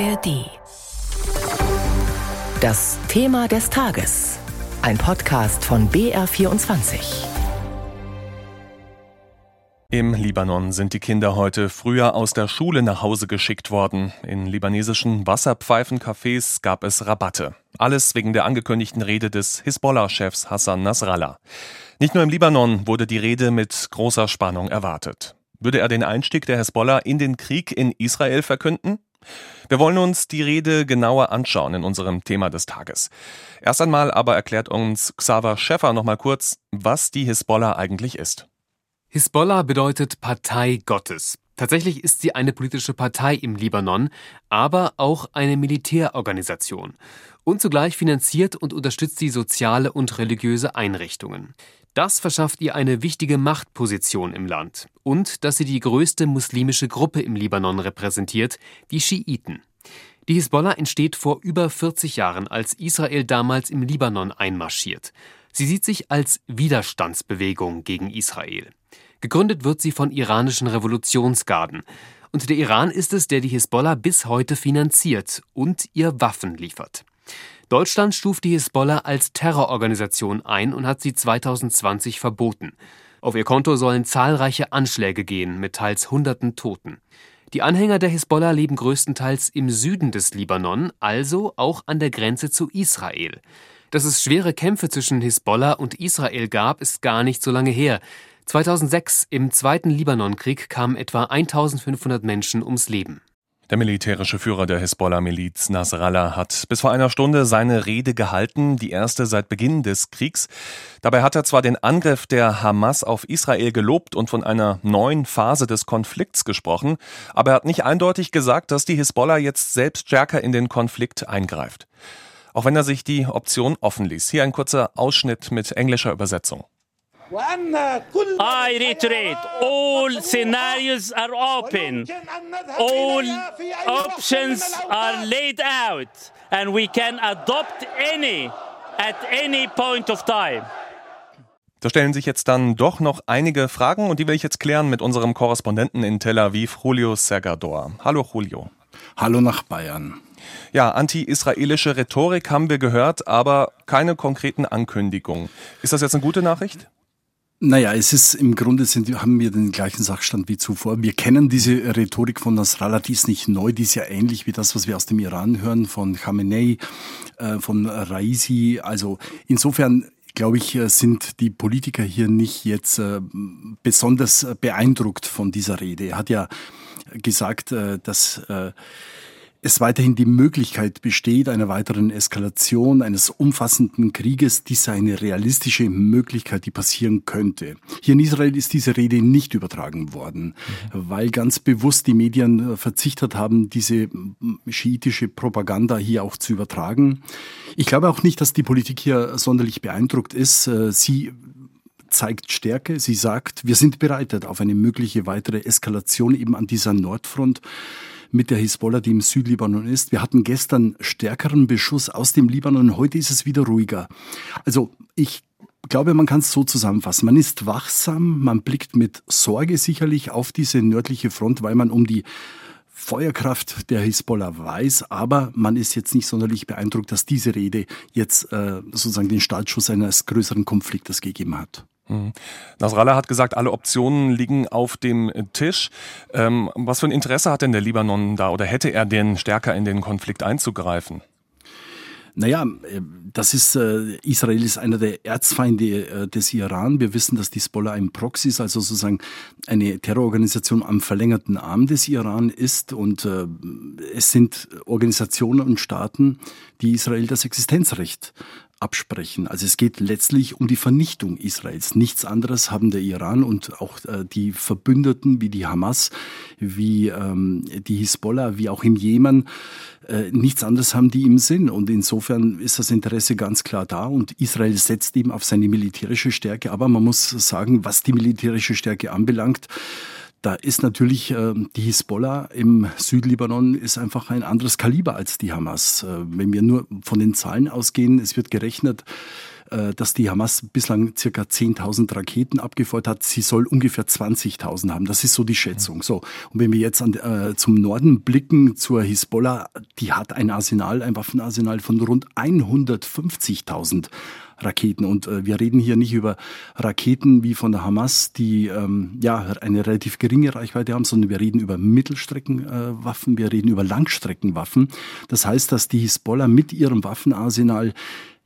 ARD. Das Thema des Tages. Ein Podcast von BR24. Im Libanon sind die Kinder heute früher aus der Schule nach Hause geschickt worden. In libanesischen Wasserpfeifencafés gab es Rabatte. Alles wegen der angekündigten Rede des Hisbollah-Chefs Hassan Nasrallah. Nicht nur im Libanon wurde die Rede mit großer Spannung erwartet. Würde er den Einstieg der Hisbollah in den Krieg in Israel verkünden? Wir wollen uns die Rede genauer anschauen in unserem Thema des Tages. Erst einmal aber erklärt uns Xaver Schäffer noch mal kurz, was die Hisbollah eigentlich ist. Hisbollah bedeutet Partei Gottes. Tatsächlich ist sie eine politische Partei im Libanon, aber auch eine Militärorganisation. Und zugleich finanziert und unterstützt sie soziale und religiöse Einrichtungen. Das verschafft ihr eine wichtige Machtposition im Land und dass sie die größte muslimische Gruppe im Libanon repräsentiert, die Schiiten. Die Hisbollah entsteht vor über 40 Jahren, als Israel damals im Libanon einmarschiert. Sie sieht sich als Widerstandsbewegung gegen Israel. Gegründet wird sie von iranischen Revolutionsgarden. Und der Iran ist es, der die Hisbollah bis heute finanziert und ihr Waffen liefert. Deutschland stuft die Hisbollah als Terrororganisation ein und hat sie 2020 verboten. Auf ihr Konto sollen zahlreiche Anschläge gehen, mit teils hunderten Toten. Die Anhänger der Hisbollah leben größtenteils im Süden des Libanon, also auch an der Grenze zu Israel. Dass es schwere Kämpfe zwischen Hisbollah und Israel gab, ist gar nicht so lange her. 2006 im Zweiten Libanonkrieg kamen etwa 1500 Menschen ums Leben. Der militärische Führer der Hisbollah-Miliz Nasrallah hat bis vor einer Stunde seine Rede gehalten, die erste seit Beginn des Kriegs. Dabei hat er zwar den Angriff der Hamas auf Israel gelobt und von einer neuen Phase des Konflikts gesprochen, aber er hat nicht eindeutig gesagt, dass die Hisbollah jetzt selbst stärker in den Konflikt eingreift. Auch wenn er sich die Option offen ließ. Hier ein kurzer Ausschnitt mit englischer Übersetzung. I reiterate, all scenarios are open. All options are laid out and we can adopt any at any point of time. Da stellen sich jetzt dann doch noch einige Fragen und die will ich jetzt klären mit unserem Korrespondenten in Tel Aviv, Julio Sergador. Hallo Julio. Hallo nach Bayern. Ja, anti-israelische Rhetorik haben wir gehört, aber keine konkreten Ankündigungen. Ist das jetzt eine gute Nachricht? Naja, es ist im Grunde sind, haben wir den gleichen Sachstand wie zuvor. Wir kennen diese Rhetorik von Nasrallah, die ist nicht neu, die ist ja ähnlich wie das, was wir aus dem Iran hören, von Khamenei, äh, von Raisi. Also insofern glaube ich, äh, sind die Politiker hier nicht jetzt äh, besonders beeindruckt von dieser Rede. Er hat ja gesagt, äh, dass äh, es weiterhin die Möglichkeit besteht einer weiteren Eskalation eines umfassenden Krieges, dies sei eine realistische Möglichkeit, die passieren könnte. Hier in Israel ist diese Rede nicht übertragen worden, mhm. weil ganz bewusst die Medien verzichtet haben, diese schiitische Propaganda hier auch zu übertragen. Ich glaube auch nicht, dass die Politik hier sonderlich beeindruckt ist. Sie zeigt Stärke. Sie sagt, wir sind bereitet auf eine mögliche weitere Eskalation eben an dieser Nordfront mit der Hisbollah, die im Südlibanon ist. Wir hatten gestern stärkeren Beschuss aus dem Libanon, heute ist es wieder ruhiger. Also ich glaube, man kann es so zusammenfassen. Man ist wachsam, man blickt mit Sorge sicherlich auf diese nördliche Front, weil man um die Feuerkraft der Hisbollah weiß, aber man ist jetzt nicht sonderlich beeindruckt, dass diese Rede jetzt äh, sozusagen den Startschuss eines größeren Konfliktes gegeben hat. Mhm. Nasrallah hat gesagt, alle Optionen liegen auf dem Tisch. Ähm, was für ein Interesse hat denn der Libanon da oder hätte er denn stärker in den Konflikt einzugreifen? Naja, äh, das ist, äh, Israel ist einer der Erzfeinde äh, des Iran. Wir wissen, dass die Hezbollah ein Proxy ist, also sozusagen eine Terrororganisation am verlängerten Arm des Iran ist. Und äh, es sind Organisationen und Staaten, die Israel das Existenzrecht absprechen. Also es geht letztlich um die Vernichtung Israels. Nichts anderes haben der Iran und auch äh, die Verbündeten wie die Hamas, wie ähm, die Hisbollah, wie auch im Jemen, äh, nichts anderes haben die im Sinn. Und insofern ist das Interesse ganz klar da und Israel setzt eben auf seine militärische Stärke. Aber man muss sagen, was die militärische Stärke anbelangt, da ist natürlich äh, die Hisbollah im Südlibanon ist einfach ein anderes Kaliber als die Hamas. Äh, wenn wir nur von den Zahlen ausgehen, es wird gerechnet, äh, dass die Hamas bislang circa 10.000 Raketen abgefeuert hat. Sie soll ungefähr 20.000 haben. Das ist so die Schätzung. So. Und wenn wir jetzt an, äh, zum Norden blicken, zur Hisbollah, die hat ein Arsenal, ein Waffenarsenal von rund 150.000 Raketen. Und äh, wir reden hier nicht über Raketen wie von der Hamas, die ähm, ja eine relativ geringe Reichweite haben, sondern wir reden über Mittelstreckenwaffen, äh, wir reden über Langstreckenwaffen. Das heißt, dass die Hisbollah mit ihrem Waffenarsenal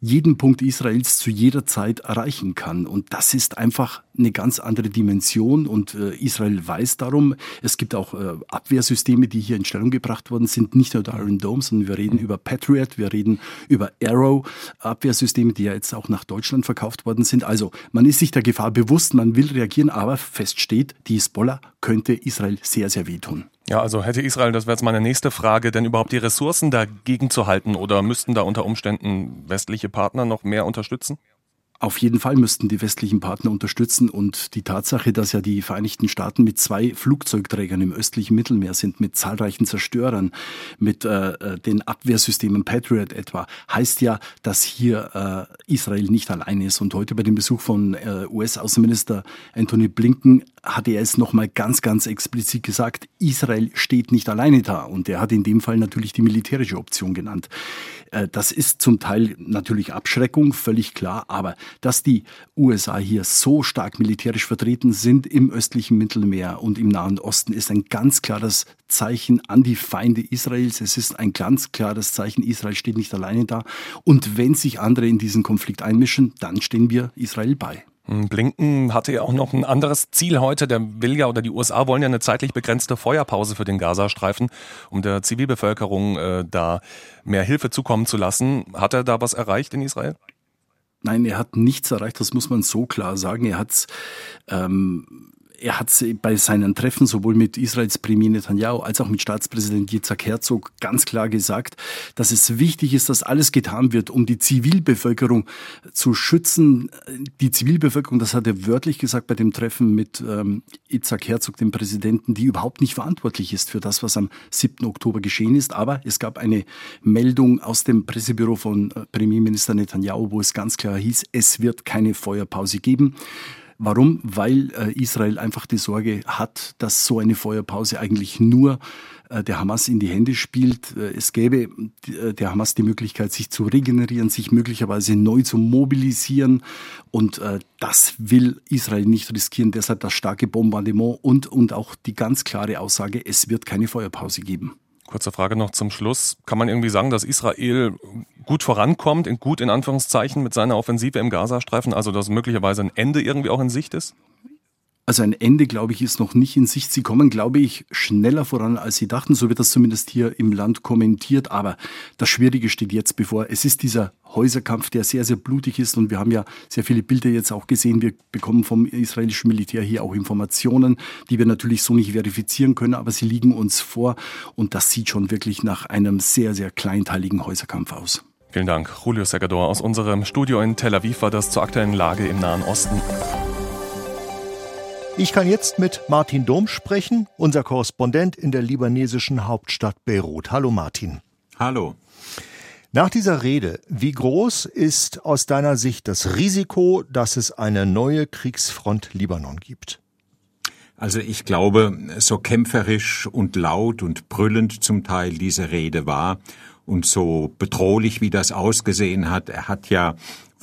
jeden Punkt Israels zu jeder Zeit erreichen kann. Und das ist einfach eine ganz andere Dimension und äh, Israel weiß darum. Es gibt auch äh, Abwehrsysteme, die hier in Stellung gebracht worden sind, nicht nur der Iron Dome, sondern wir reden über Patriot, wir reden über Arrow Abwehrsysteme, die ja jetzt auch nach Deutschland verkauft worden sind. Also man ist sich der Gefahr bewusst, man will reagieren, aber fest steht, die Hisbollah könnte Israel sehr, sehr wehtun. Ja, also hätte Israel, das wäre jetzt meine nächste Frage, denn überhaupt die Ressourcen dagegen zu halten oder müssten da unter Umständen westliche Partner noch mehr unterstützen? Auf jeden Fall müssten die westlichen Partner unterstützen und die Tatsache, dass ja die Vereinigten Staaten mit zwei Flugzeugträgern im östlichen Mittelmeer sind, mit zahlreichen Zerstörern, mit äh, äh den Abwehrsystemen Patriot etwa, heißt ja, dass hier äh, Israel nicht allein ist. Und heute bei dem Besuch von äh, US-Außenminister Anthony Blinken hatte er es nochmal ganz, ganz explizit gesagt, Israel steht nicht alleine da. Und er hat in dem Fall natürlich die militärische Option genannt. Äh, das ist zum Teil natürlich Abschreckung, völlig klar, aber dass die USA hier so stark militärisch vertreten sind im östlichen Mittelmeer und im Nahen Osten, ist ein ganz klares Zeichen an die Feinde Israels. Es ist ein ganz klares Zeichen, Israel steht nicht alleine da. Und wenn sich andere in diesen Konflikt einmischen, dann stehen wir Israel bei. Hm, Blinken hatte ja auch noch ein anderes Ziel heute. Der will ja oder die USA wollen ja eine zeitlich begrenzte Feuerpause für den Gazastreifen, um der Zivilbevölkerung äh, da mehr Hilfe zukommen zu lassen. Hat er da was erreicht in Israel? Nein, er hat nichts erreicht, das muss man so klar sagen. Er hat ähm, er hat bei seinen Treffen sowohl mit Israels Premier Netanyahu als auch mit Staatspräsident Yitzhak Herzog ganz klar gesagt, dass es wichtig ist, dass alles getan wird, um die Zivilbevölkerung zu schützen. Die Zivilbevölkerung, das hat er wörtlich gesagt bei dem Treffen mit ähm, Yitzhak Herzog, dem Präsidenten, die überhaupt nicht verantwortlich ist für das, was am 7. Oktober geschehen ist. Aber es gab eine Meldung aus dem Pressebüro von äh, Premierminister Netanyahu, wo es ganz klar hieß, es wird keine Feuerpause geben. Warum? Weil äh, Israel einfach die Sorge hat, dass so eine Feuerpause eigentlich nur äh, der Hamas in die Hände spielt. Äh, es gäbe der Hamas die Möglichkeit, sich zu regenerieren, sich möglicherweise neu zu mobilisieren. Und das will Israel nicht riskieren. Deshalb das starke Bombardement und, und auch die ganz klare Aussage, es wird keine Feuerpause geben. Kurze Frage noch zum Schluss. Kann man irgendwie sagen, dass Israel gut vorankommt, in gut in Anführungszeichen mit seiner Offensive im Gazastreifen, also dass möglicherweise ein Ende irgendwie auch in Sicht ist? Also ein Ende, glaube ich, ist noch nicht in Sicht. Sie kommen, glaube ich, schneller voran, als Sie dachten. So wird das zumindest hier im Land kommentiert. Aber das Schwierige steht jetzt bevor. Es ist dieser Häuserkampf, der sehr, sehr blutig ist. Und wir haben ja sehr viele Bilder jetzt auch gesehen. Wir bekommen vom israelischen Militär hier auch Informationen, die wir natürlich so nicht verifizieren können, aber sie liegen uns vor. Und das sieht schon wirklich nach einem sehr, sehr kleinteiligen Häuserkampf aus. Vielen Dank. Julio Segador aus unserem Studio in Tel Aviv war das zur aktuellen Lage im Nahen Osten. Ich kann jetzt mit Martin Dom sprechen, unser Korrespondent in der libanesischen Hauptstadt Beirut. Hallo Martin. Hallo. Nach dieser Rede, wie groß ist aus deiner Sicht das Risiko, dass es eine neue Kriegsfront Libanon gibt? Also ich glaube, so kämpferisch und laut und brüllend zum Teil diese Rede war und so bedrohlich wie das ausgesehen hat, er hat ja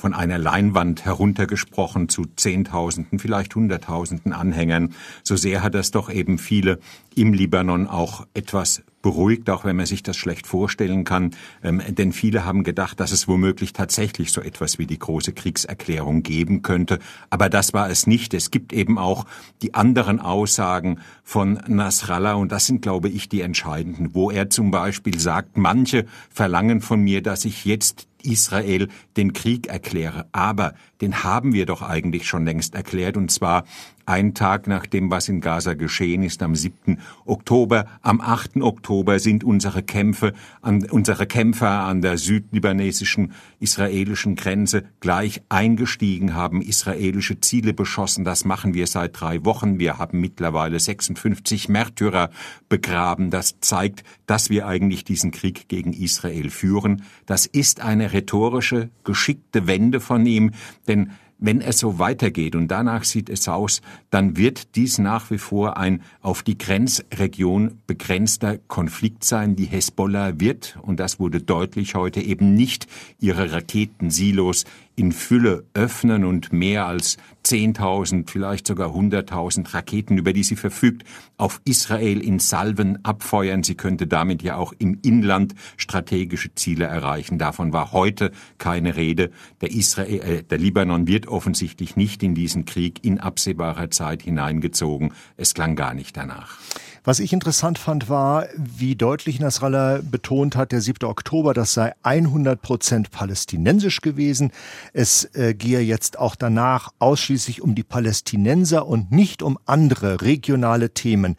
von einer Leinwand heruntergesprochen zu Zehntausenden, vielleicht Hunderttausenden Anhängern. So sehr hat das doch eben viele im Libanon auch etwas beruhigt, auch wenn man sich das schlecht vorstellen kann. Ähm, denn viele haben gedacht, dass es womöglich tatsächlich so etwas wie die große Kriegserklärung geben könnte. Aber das war es nicht. Es gibt eben auch die anderen Aussagen von Nasrallah und das sind, glaube ich, die entscheidenden, wo er zum Beispiel sagt, manche verlangen von mir, dass ich jetzt Israel den Krieg erkläre. Aber den haben wir doch eigentlich schon längst erklärt, und zwar ein Tag nach dem, was in Gaza geschehen ist, am 7. Oktober. Am 8. Oktober sind unsere Kämpfe, an, unsere Kämpfer an der südlibanesischen israelischen Grenze gleich eingestiegen, haben israelische Ziele beschossen. Das machen wir seit drei Wochen. Wir haben mittlerweile 56 Märtyrer begraben. Das zeigt, dass wir eigentlich diesen Krieg gegen Israel führen. Das ist eine rhetorische, geschickte Wende von ihm, denn wenn es so weitergeht und danach sieht es aus, dann wird dies nach wie vor ein auf die Grenzregion begrenzter Konflikt sein. Die Hezbollah wird, und das wurde deutlich heute, eben nicht ihre Raketensilos in Fülle öffnen und mehr als 10.000, vielleicht sogar 100.000 Raketen, über die sie verfügt, auf Israel in Salven abfeuern. Sie könnte damit ja auch im Inland strategische Ziele erreichen. Davon war heute keine Rede. Der, Israel, äh, der Libanon wird offensichtlich nicht in diesen Krieg in absehbarer Zeit hineingezogen. Es klang gar nicht danach. Was ich interessant fand, war, wie deutlich Nasrallah betont hat, der 7. Oktober, das sei 100 Prozent palästinensisch gewesen. Es äh, gehe jetzt auch danach ausschließlich um die Palästinenser und nicht um andere regionale Themen.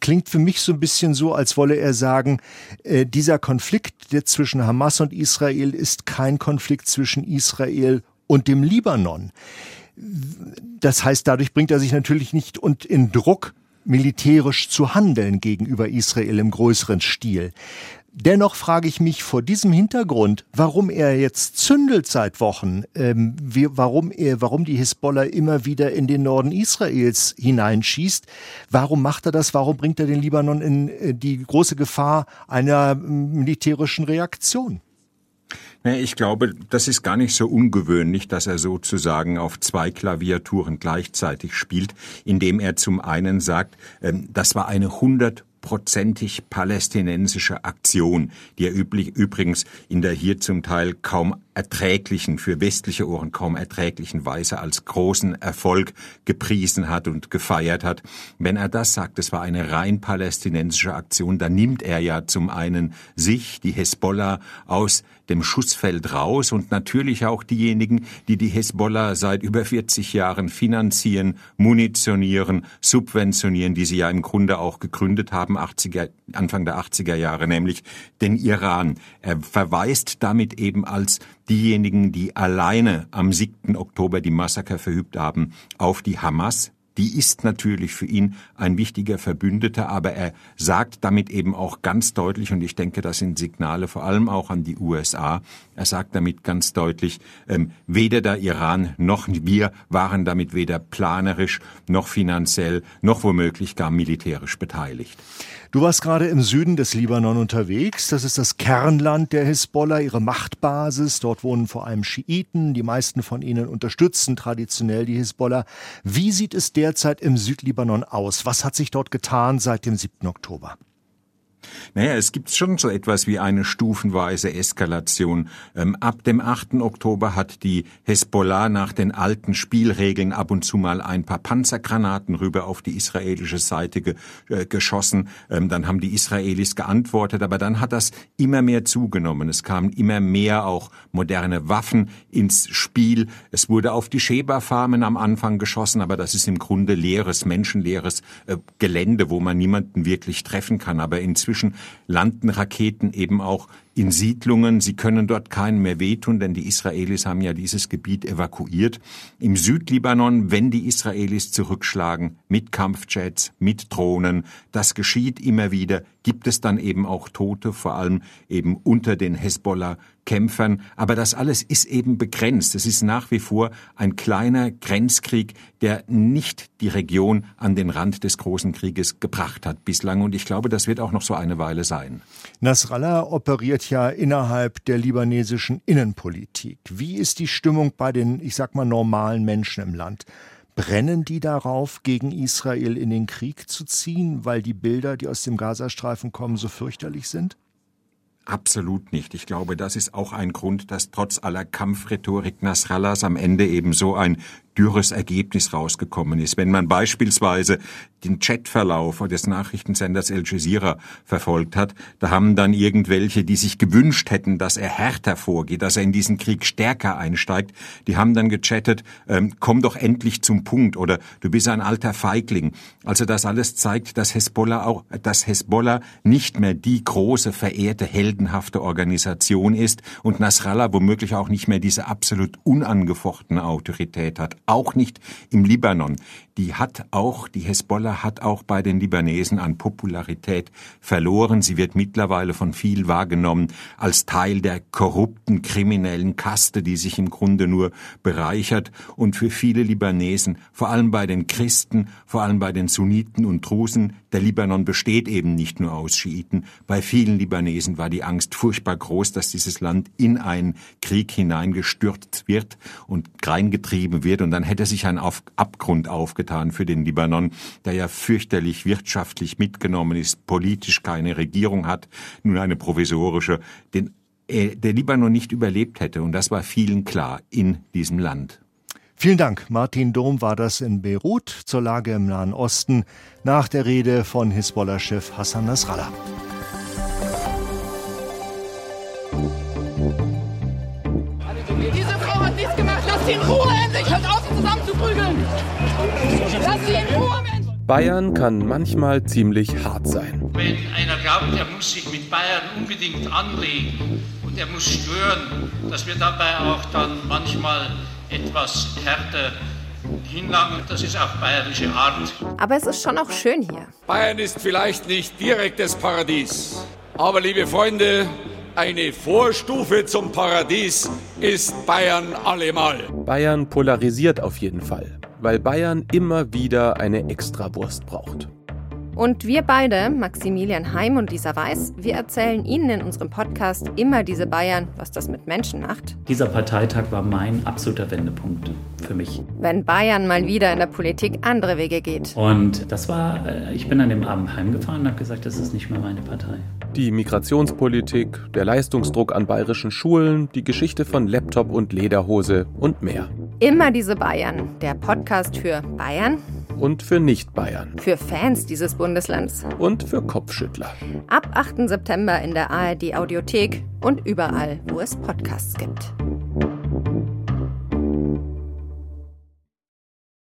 Klingt für mich so ein bisschen so, als wolle er sagen, äh, dieser Konflikt zwischen Hamas und Israel ist kein Konflikt zwischen Israel und dem Libanon. Das heißt, dadurch bringt er sich natürlich nicht und in Druck, militärisch zu handeln gegenüber Israel im größeren Stil. Dennoch frage ich mich vor diesem Hintergrund, warum er jetzt zündelt seit Wochen, ähm, wie, warum er, warum die Hisbollah immer wieder in den Norden Israels hineinschießt. Warum macht er das? Warum bringt er den Libanon in äh, die große Gefahr einer militärischen Reaktion? Ich glaube, das ist gar nicht so ungewöhnlich, dass er sozusagen auf zwei Klaviaturen gleichzeitig spielt, indem er zum einen sagt, ähm, das war eine 100 hundertprozentig palästinensische Aktion, die er übrigens in der hier zum Teil kaum erträglichen, für westliche Ohren kaum erträglichen Weise als großen Erfolg gepriesen hat und gefeiert hat. Wenn er das sagt, es war eine rein palästinensische Aktion, dann nimmt er ja zum einen sich, die Hezbollah, aus dem Schussfeld raus und natürlich auch diejenigen, die die Hezbollah seit über 40 Jahren finanzieren, munitionieren, subventionieren, die sie ja im Grunde auch gegründet haben, 80er, Anfang der 80er Jahre, nämlich den Iran. Er verweist damit eben als diejenigen, die alleine am 7. Oktober die Massaker verübt haben, auf die Hamas, die ist natürlich für ihn ein wichtiger Verbündeter, aber er sagt damit eben auch ganz deutlich, und ich denke, das sind Signale vor allem auch an die USA, er sagt damit ganz deutlich, ähm, weder der Iran noch wir waren damit weder planerisch noch finanziell noch womöglich gar militärisch beteiligt. Du warst gerade im Süden des Libanon unterwegs. Das ist das Kernland der Hisbollah, ihre Machtbasis. Dort wohnen vor allem Schiiten. Die meisten von ihnen unterstützen traditionell die Hisbollah. Wie sieht es derzeit im Südlibanon aus? Was hat sich dort getan seit dem 7. Oktober? Naja, es gibt schon so etwas wie eine stufenweise Eskalation. Ähm, ab dem 8. Oktober hat die Hezbollah nach den alten Spielregeln ab und zu mal ein paar Panzergranaten rüber auf die israelische Seite ge äh, geschossen. Ähm, dann haben die Israelis geantwortet, aber dann hat das immer mehr zugenommen. Es kamen immer mehr auch moderne Waffen ins Spiel. Es wurde auf die Sheba-Farmen am Anfang geschossen, aber das ist im Grunde leeres, menschenleeres äh, Gelände, wo man niemanden wirklich treffen kann. Aber inzwischen inzwischen landen Raketen eben auch in Siedlungen. Sie können dort keinen mehr wehtun, denn die Israelis haben ja dieses Gebiet evakuiert. Im Südlibanon, wenn die Israelis zurückschlagen, mit Kampfjets, mit Drohnen, das geschieht immer wieder, gibt es dann eben auch Tote, vor allem eben unter den Hezbollah Kämpfern. Aber das alles ist eben begrenzt. Es ist nach wie vor ein kleiner Grenzkrieg, der nicht die Region an den Rand des großen Krieges gebracht hat bislang. Und ich glaube, das wird auch noch so eine Weile sein. Nasrallah operiert ja innerhalb der libanesischen Innenpolitik. Wie ist die Stimmung bei den, ich sag mal, normalen Menschen im Land? Brennen die darauf, gegen Israel in den Krieg zu ziehen, weil die Bilder, die aus dem Gazastreifen kommen, so fürchterlich sind? Absolut nicht. Ich glaube, das ist auch ein Grund, dass trotz aller Kampfrhetorik Nasrallas am Ende eben so ein dürres Ergebnis rausgekommen ist. Wenn man beispielsweise den Chatverlauf des Nachrichtensenders El Jazeera verfolgt hat, da haben dann irgendwelche, die sich gewünscht hätten, dass er härter vorgeht, dass er in diesen Krieg stärker einsteigt, die haben dann gechattet, ähm, komm doch endlich zum Punkt oder du bist ein alter Feigling. Also das alles zeigt, dass Hezbollah auch, dass Hezbollah nicht mehr die große, verehrte, heldenhafte Organisation ist und Nasrallah womöglich auch nicht mehr diese absolut unangefochtene Autorität hat. Auch nicht im Libanon. Die hat auch, die Hezbollah hat auch bei den Libanesen an Popularität verloren. Sie wird mittlerweile von viel wahrgenommen als Teil der korrupten, kriminellen Kaste, die sich im Grunde nur bereichert und für viele Libanesen, vor allem bei den Christen, vor allem bei den Sunniten und Drusen, der Libanon besteht eben nicht nur aus Schiiten. Bei vielen Libanesen war die Angst furchtbar groß, dass dieses Land in einen Krieg hineingestürzt wird und reingetrieben wird und dann hätte sich ein Abgrund aufgetan für den Libanon, der ja fürchterlich wirtschaftlich mitgenommen ist, politisch keine Regierung hat, nun eine provisorische, den äh, der Libanon nicht überlebt hätte. Und das war vielen klar in diesem Land. Vielen Dank. Martin Dom war das in Beirut zur Lage im Nahen Osten nach der Rede von Hisbollah-Chef Hassan Nasrallah. Lass sie in Ruhe endlich. Hört auf, sie zusammenzuprügeln. Lass sie in Ruhe, Mensch. Bayern kann manchmal ziemlich hart sein. Wenn einer glaubt, er muss sich mit Bayern unbedingt anlegen und er muss stören, dass wir dabei auch dann manchmal etwas härter hinlangen. Das ist auch bayerische Art. Aber es ist schon auch schön hier. Bayern ist vielleicht nicht direktes Paradies. Aber liebe Freunde, eine Vorstufe zum Paradies ist Bayern allemal. Bayern polarisiert auf jeden Fall, weil Bayern immer wieder eine Extrawurst braucht. Und wir beide, Maximilian Heim und Lisa Weiß, wir erzählen Ihnen in unserem Podcast immer diese Bayern, was das mit Menschen macht. Dieser Parteitag war mein absoluter Wendepunkt für mich. Wenn Bayern mal wieder in der Politik andere Wege geht. Und das war, äh, ich bin an dem Abend heimgefahren und habe gesagt, das ist nicht mehr meine Partei. Die Migrationspolitik, der Leistungsdruck an bayerischen Schulen, die Geschichte von Laptop und Lederhose und mehr. Immer diese Bayern, der Podcast für Bayern und für Nicht-Bayern. Für Fans dieses Bundeslands. Und für Kopfschüttler. Ab 8. September in der ARD Audiothek und überall, wo es Podcasts gibt.